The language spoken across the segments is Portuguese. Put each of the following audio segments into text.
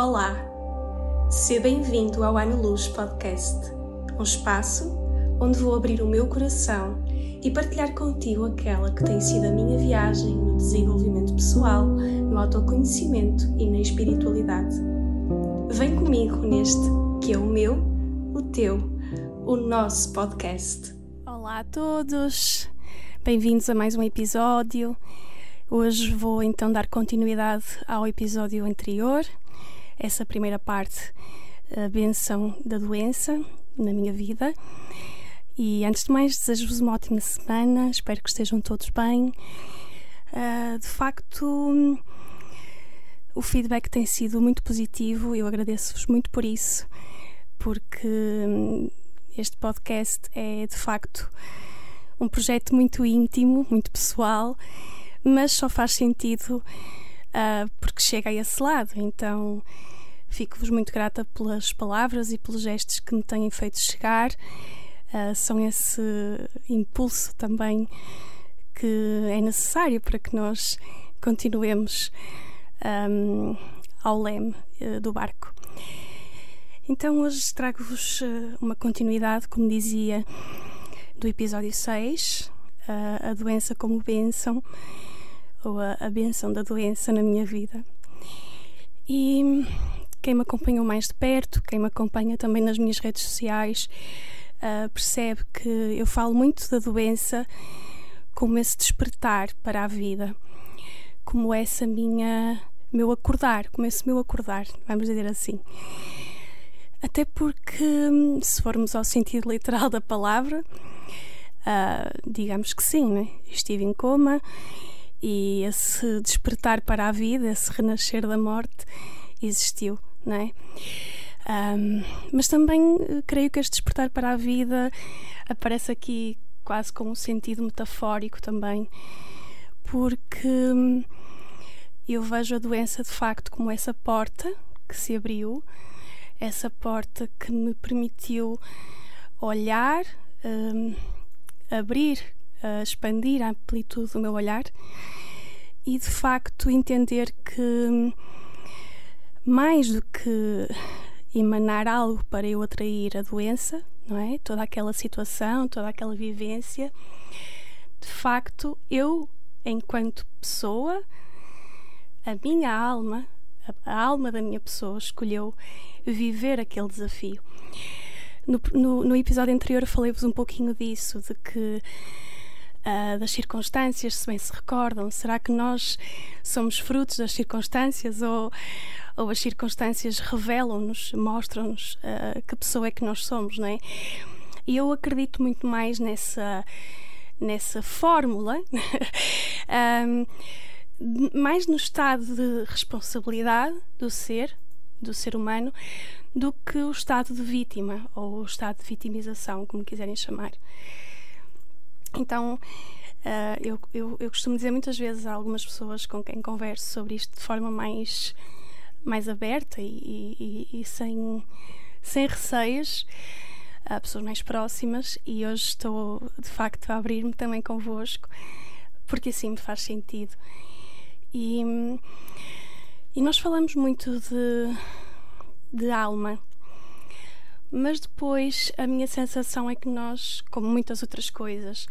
Olá, seja bem-vindo ao Ano Luz Podcast, um espaço onde vou abrir o meu coração e partilhar contigo aquela que tem sido a minha viagem no desenvolvimento pessoal, no autoconhecimento e na espiritualidade. Vem comigo neste que é o meu, o teu, o nosso podcast. Olá a todos, bem-vindos a mais um episódio. Hoje vou então dar continuidade ao episódio anterior, essa primeira parte, a benção da doença na minha vida. E antes de mais, desejo-vos uma ótima semana, espero que estejam todos bem. Uh, de facto, o feedback tem sido muito positivo, eu agradeço-vos muito por isso, porque este podcast é de facto um projeto muito íntimo, muito pessoal mas só faz sentido uh, porque chega a esse lado. Então fico-vos muito grata pelas palavras e pelos gestos que me têm feito chegar. Uh, são esse impulso também que é necessário para que nós continuemos um, ao leme uh, do barco. Então hoje trago-vos uma continuidade, como dizia, do episódio 6, a doença como bênção a, a benção da doença na minha vida. E quem me acompanhou mais de perto, quem me acompanha também nas minhas redes sociais, uh, percebe que eu falo muito da doença como esse despertar para a vida, como essa minha meu acordar, como esse meu acordar, vamos dizer assim. Até porque, se formos ao sentido literal da palavra, uh, digamos que sim, né? estive em coma e esse despertar para a vida, esse renascer da morte existiu, não é? Um, mas também eh, creio que este despertar para a vida aparece aqui quase com um sentido metafórico também, porque hum, eu vejo a doença de facto como essa porta que se abriu, essa porta que me permitiu olhar, um, abrir a expandir a amplitude do meu olhar e de facto entender que mais do que emanar algo para eu atrair a doença, não é? Toda aquela situação, toda aquela vivência, de facto eu, enquanto pessoa, a minha alma, a, alma da minha pessoa escolheu viver aquele desafio. No, no, no episódio anterior falei-vos um pouquinho disso, de que uh, das circunstâncias, se bem se recordam? Será que nós somos frutos das circunstâncias ou, ou as circunstâncias revelam-nos, mostram-nos uh, que pessoa é que nós somos, não é? E eu acredito muito mais nessa, nessa fórmula, um, mais no estado de responsabilidade do ser, do ser humano, do que o estado de vítima ou o estado de vitimização, como quiserem chamar. Então, uh, eu, eu, eu, costumo dizer muitas vezes a algumas pessoas com quem converso sobre isto de forma mais, mais aberta e, e, e sem, sem receios, a pessoas mais próximas, e hoje estou de facto a abrir-me também convosco, porque assim me faz sentido. E, e nós falamos muito de, de alma mas depois a minha sensação é que nós, como muitas outras coisas,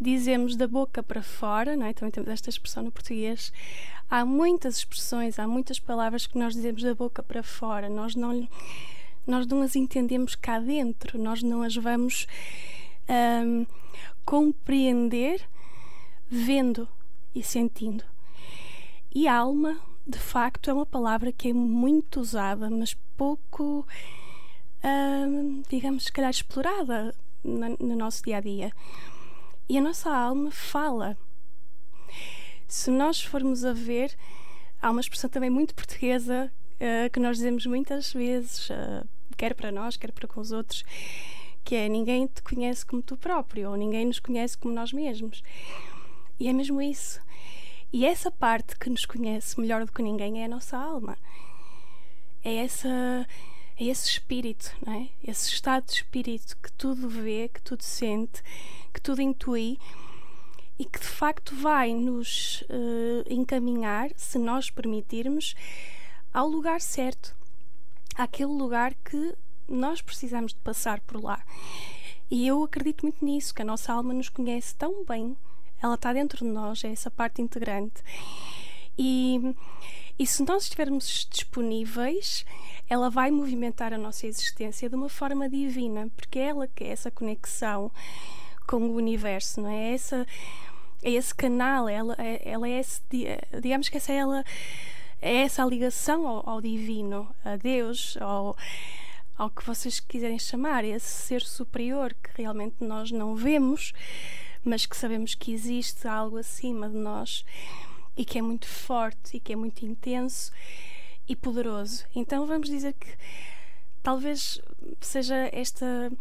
dizemos da boca para fora, não é? também temos esta expressão no português. Há muitas expressões, há muitas palavras que nós dizemos da boca para fora, nós não, nós não as entendemos cá dentro, nós não as vamos um, compreender vendo e sentindo. E alma, de facto, é uma palavra que é muito usada, mas pouco digamos, se calhar explorada no, no nosso dia a dia. E a nossa alma fala. Se nós formos a ver, há uma expressão também muito portuguesa uh, que nós dizemos muitas vezes, uh, quer para nós, quer para com os outros, que é ninguém te conhece como tu próprio, ou ninguém nos conhece como nós mesmos. E é mesmo isso. E essa parte que nos conhece melhor do que ninguém é a nossa alma. É essa é esse espírito, não é? Esse estado de espírito que tudo vê, que tudo sente, que tudo intui e que de facto vai nos uh, encaminhar, se nós permitirmos, ao lugar certo, àquele lugar que nós precisamos de passar por lá. E eu acredito muito nisso, que a nossa alma nos conhece tão bem, ela está dentro de nós, é essa parte integrante. E, e se nós estivermos disponíveis, ela vai movimentar a nossa existência de uma forma divina, porque é ela que é essa conexão com o universo, não é? Essa, é esse canal, ela, é, ela é esse, digamos que essa é ela é essa ligação ao, ao divino, a Deus, ao, ao que vocês quiserem chamar, esse ser superior que realmente nós não vemos, mas que sabemos que existe algo acima de nós e que é muito forte e que é muito intenso e poderoso. Então vamos dizer que talvez seja esta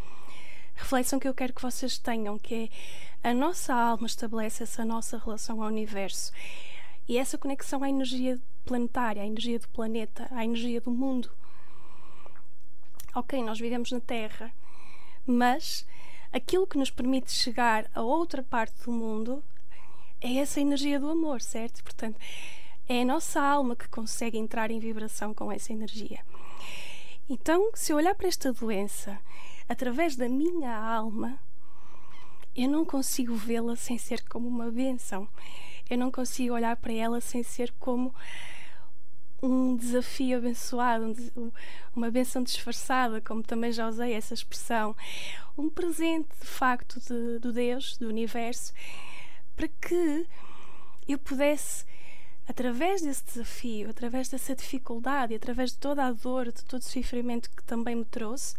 reflexão que eu quero que vocês tenham, que é a nossa alma estabelece essa nossa relação ao universo e essa conexão à energia planetária, à energia do planeta, à energia do mundo. Ok, nós vivemos na Terra, mas aquilo que nos permite chegar a outra parte do mundo é essa energia do amor, certo? Portanto, é a nossa alma que consegue entrar em vibração com essa energia. Então, se eu olhar para esta doença através da minha alma, eu não consigo vê-la sem ser como uma bênção. Eu não consigo olhar para ela sem ser como um desafio abençoado, um, uma benção disfarçada, como também já usei essa expressão, um presente de facto de, do Deus, do universo, para que eu pudesse, através desse desafio, através dessa dificuldade, através de toda a dor, de todo o sofrimento que também me trouxe,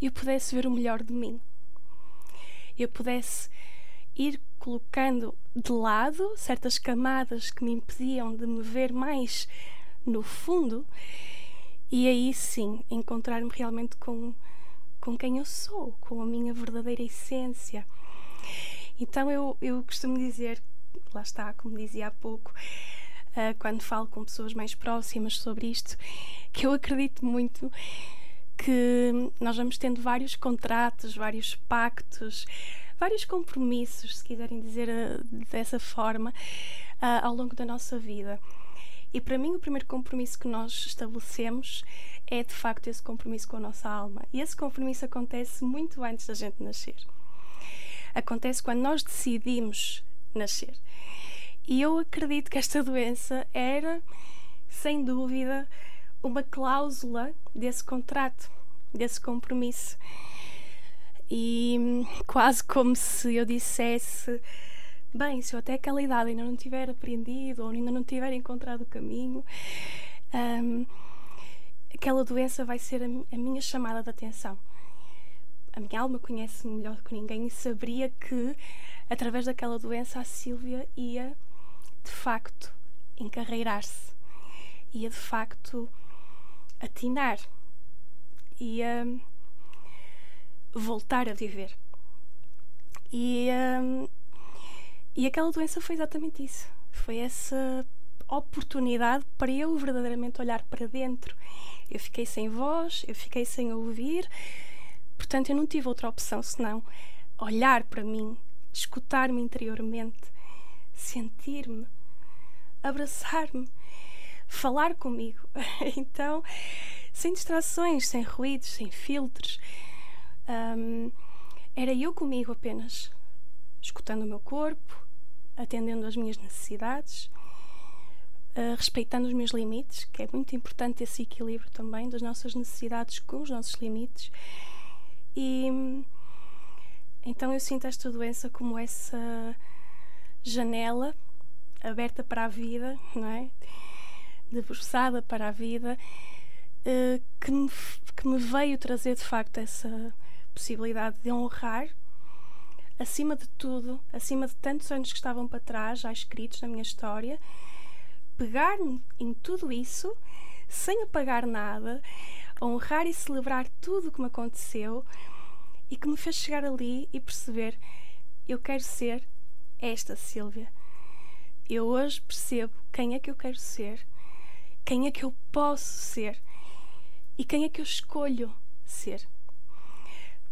eu pudesse ver o melhor de mim. Eu pudesse ir colocando de lado certas camadas que me impediam de me ver mais no fundo e aí sim encontrar-me realmente com, com quem eu sou, com a minha verdadeira essência. Então eu, eu costumo dizer, lá está, como dizia há pouco, uh, quando falo com pessoas mais próximas sobre isto, que eu acredito muito que nós vamos tendo vários contratos, vários pactos, vários compromissos, se quiserem dizer uh, dessa forma, uh, ao longo da nossa vida. E para mim, o primeiro compromisso que nós estabelecemos é de facto esse compromisso com a nossa alma. E esse compromisso acontece muito antes da gente nascer. Acontece quando nós decidimos nascer. E eu acredito que esta doença era, sem dúvida, uma cláusula desse contrato, desse compromisso. E hum, quase como se eu dissesse bem, se eu até aquela idade ainda não tiver aprendido ou ainda não tiver encontrado o caminho, um, aquela doença vai ser a, a, minha chamada de atenção. A minha alma conhece-me melhor que ninguém e saberia que, através daquela doença, a Sílvia ia, de facto, encarreirar-se, ia, de facto, atinar, ia voltar a viver. E. Um, e aquela doença foi exatamente isso. Foi essa oportunidade para eu verdadeiramente olhar para dentro. Eu fiquei sem voz, eu fiquei sem ouvir, portanto eu não tive outra opção senão olhar para mim, escutar-me interiormente, sentir-me, abraçar-me, falar comigo. então, sem distrações, sem ruídos, sem filtros, um, era eu comigo apenas, escutando o meu corpo, atendendo às minhas necessidades, uh, respeitando os meus limites, que é muito importante esse equilíbrio também das nossas necessidades com os nossos limites. E então eu sinto esta doença como essa janela aberta para a vida, não é? Debruçada para a vida, uh, que, me, que me veio trazer de facto essa possibilidade de honrar acima de tudo, acima de tantos anos que estavam para trás, já escritos na minha história, pegar em tudo isso, sem apagar nada, honrar e celebrar tudo o que me aconteceu e que me fez chegar ali e perceber: eu quero ser esta Silvia. Eu hoje percebo quem é que eu quero ser, quem é que eu posso ser e quem é que eu escolho ser.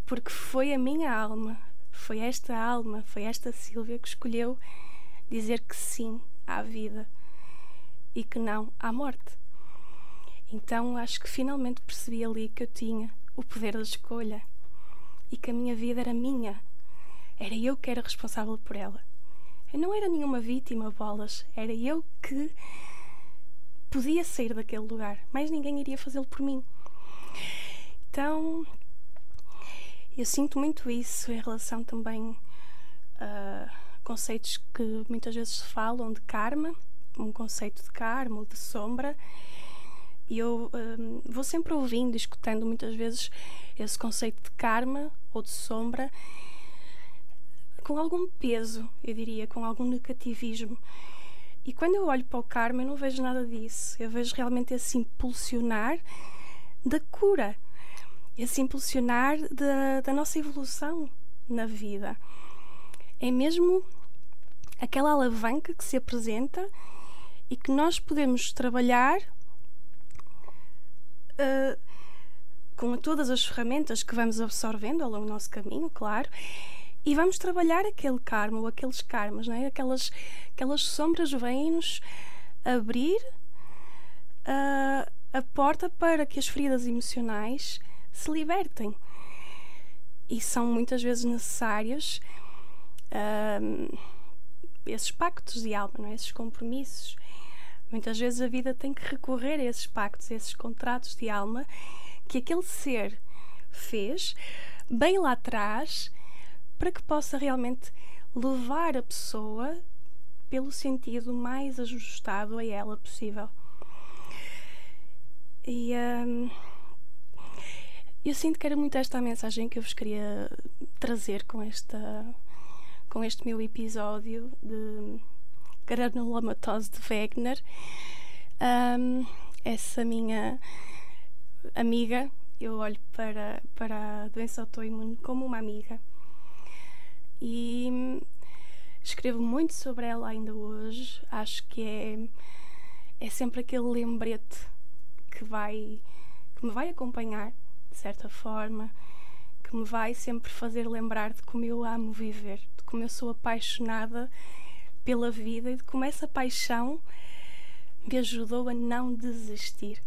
Porque foi a minha alma, foi esta alma, foi esta Sílvia que escolheu dizer que sim à vida e que não à morte. Então acho que finalmente percebi ali que eu tinha o poder da escolha e que a minha vida era minha. Era eu que era responsável por ela. Eu não era nenhuma vítima, bolas. Era eu que podia sair daquele lugar. Mais ninguém iria fazê-lo por mim. Então, eu sinto muito isso em relação também a conceitos que muitas vezes se falam de karma, um conceito de karma ou de sombra. E eu um, vou sempre ouvindo, escutando muitas vezes esse conceito de karma ou de sombra com algum peso, eu diria, com algum negativismo. E quando eu olho para o karma, eu não vejo nada disso. Eu vejo realmente esse impulsionar da cura esse impulsionar da, da nossa evolução na vida. É mesmo aquela alavanca que se apresenta e que nós podemos trabalhar uh, com todas as ferramentas que vamos absorvendo ao longo do nosso caminho, claro, e vamos trabalhar aquele karma ou aqueles karmas, não é? aquelas, aquelas sombras vêm-nos abrir uh, a porta para que as feridas emocionais se libertem. E são muitas vezes necessários uh, esses pactos de alma, não é? esses compromissos. Muitas vezes a vida tem que recorrer a esses pactos, a esses contratos de alma que aquele ser fez bem lá atrás para que possa realmente levar a pessoa pelo sentido mais ajustado a ela possível. E. Um, eu sinto que era muito esta a mensagem que eu vos queria trazer com esta com este meu episódio de granulomatose de Wegener. Um, essa minha amiga, eu olho para, para a doença autoimune como uma amiga e escrevo muito sobre ela ainda hoje. Acho que é, é sempre aquele lembrete que vai que me vai acompanhar de certa forma, que me vai sempre fazer lembrar de como eu amo viver, de como eu sou apaixonada pela vida e de como essa paixão me ajudou a não desistir.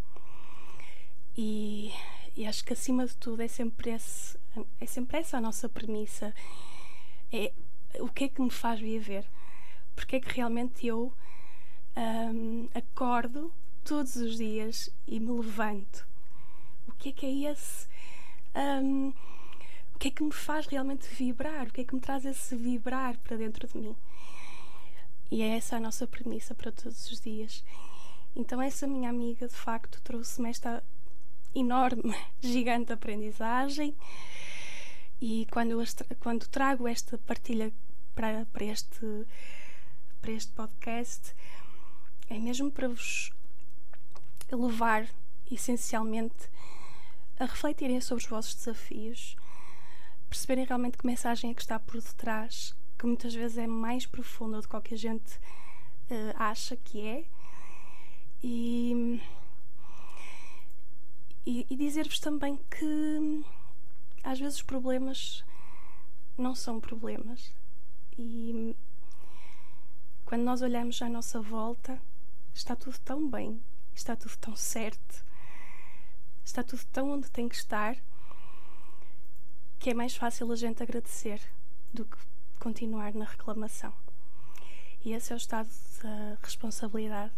E, e acho que acima de tudo é sempre, esse, é sempre essa a nossa premissa. É o que é que me faz viver? Porque é que realmente eu um, acordo todos os dias e me levanto o que é que é esse. Um, o que é que me faz realmente vibrar? O que é que me traz esse vibrar para dentro de mim? E é essa a nossa premissa para todos os dias. Então, essa minha amiga, de facto, trouxe-me esta enorme, gigante aprendizagem. E quando, quando trago esta partilha para, para, este, para este podcast, é mesmo para vos levar essencialmente a refletirem sobre os vossos desafios, perceberem realmente que mensagem é que está por detrás, que muitas vezes é mais profunda do que qualquer gente uh, acha que é. E, e, e dizer-vos também que às vezes os problemas não são problemas. E quando nós olhamos à nossa volta, está tudo tão bem, está tudo tão certo está tudo tão onde tem que estar que é mais fácil a gente agradecer do que continuar na reclamação. E esse é o estado da responsabilidade,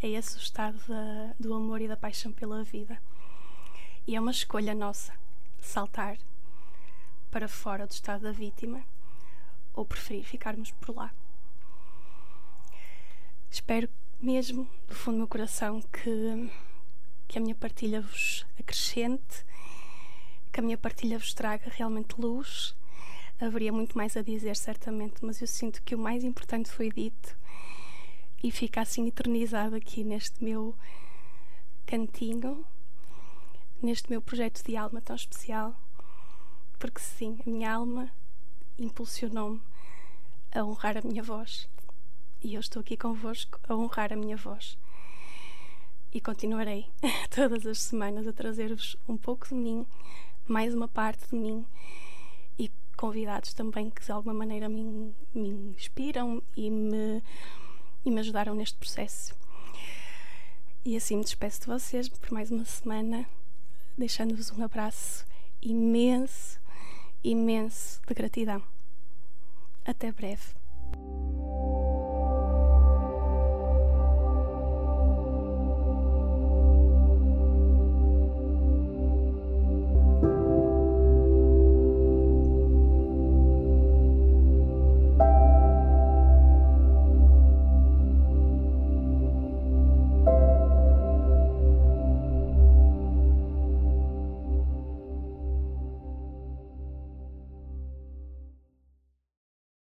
é esse o estado da, do amor e da paixão pela vida. E é uma escolha nossa saltar para fora do estado da vítima ou preferir ficarmos por lá. Espero mesmo, do fundo do meu coração, que que a minha partilha vos acrescente, que a minha partilha vos traga realmente luz. Haveria muito mais a dizer, certamente, mas eu sinto que o mais importante foi dito e fica assim eternizado aqui neste meu cantinho, neste meu projeto de alma tão especial, porque sim, a minha alma impulsionou-me a honrar a minha voz e eu estou aqui convosco a honrar a minha voz. E continuarei todas as semanas a trazer-vos um pouco de mim, mais uma parte de mim convidados também que de alguma maneira me, me inspiram e me, e me ajudaram neste processo. E assim me despeço de vocês por mais uma semana, deixando-vos um abraço imenso, imenso de gratidão. Até breve.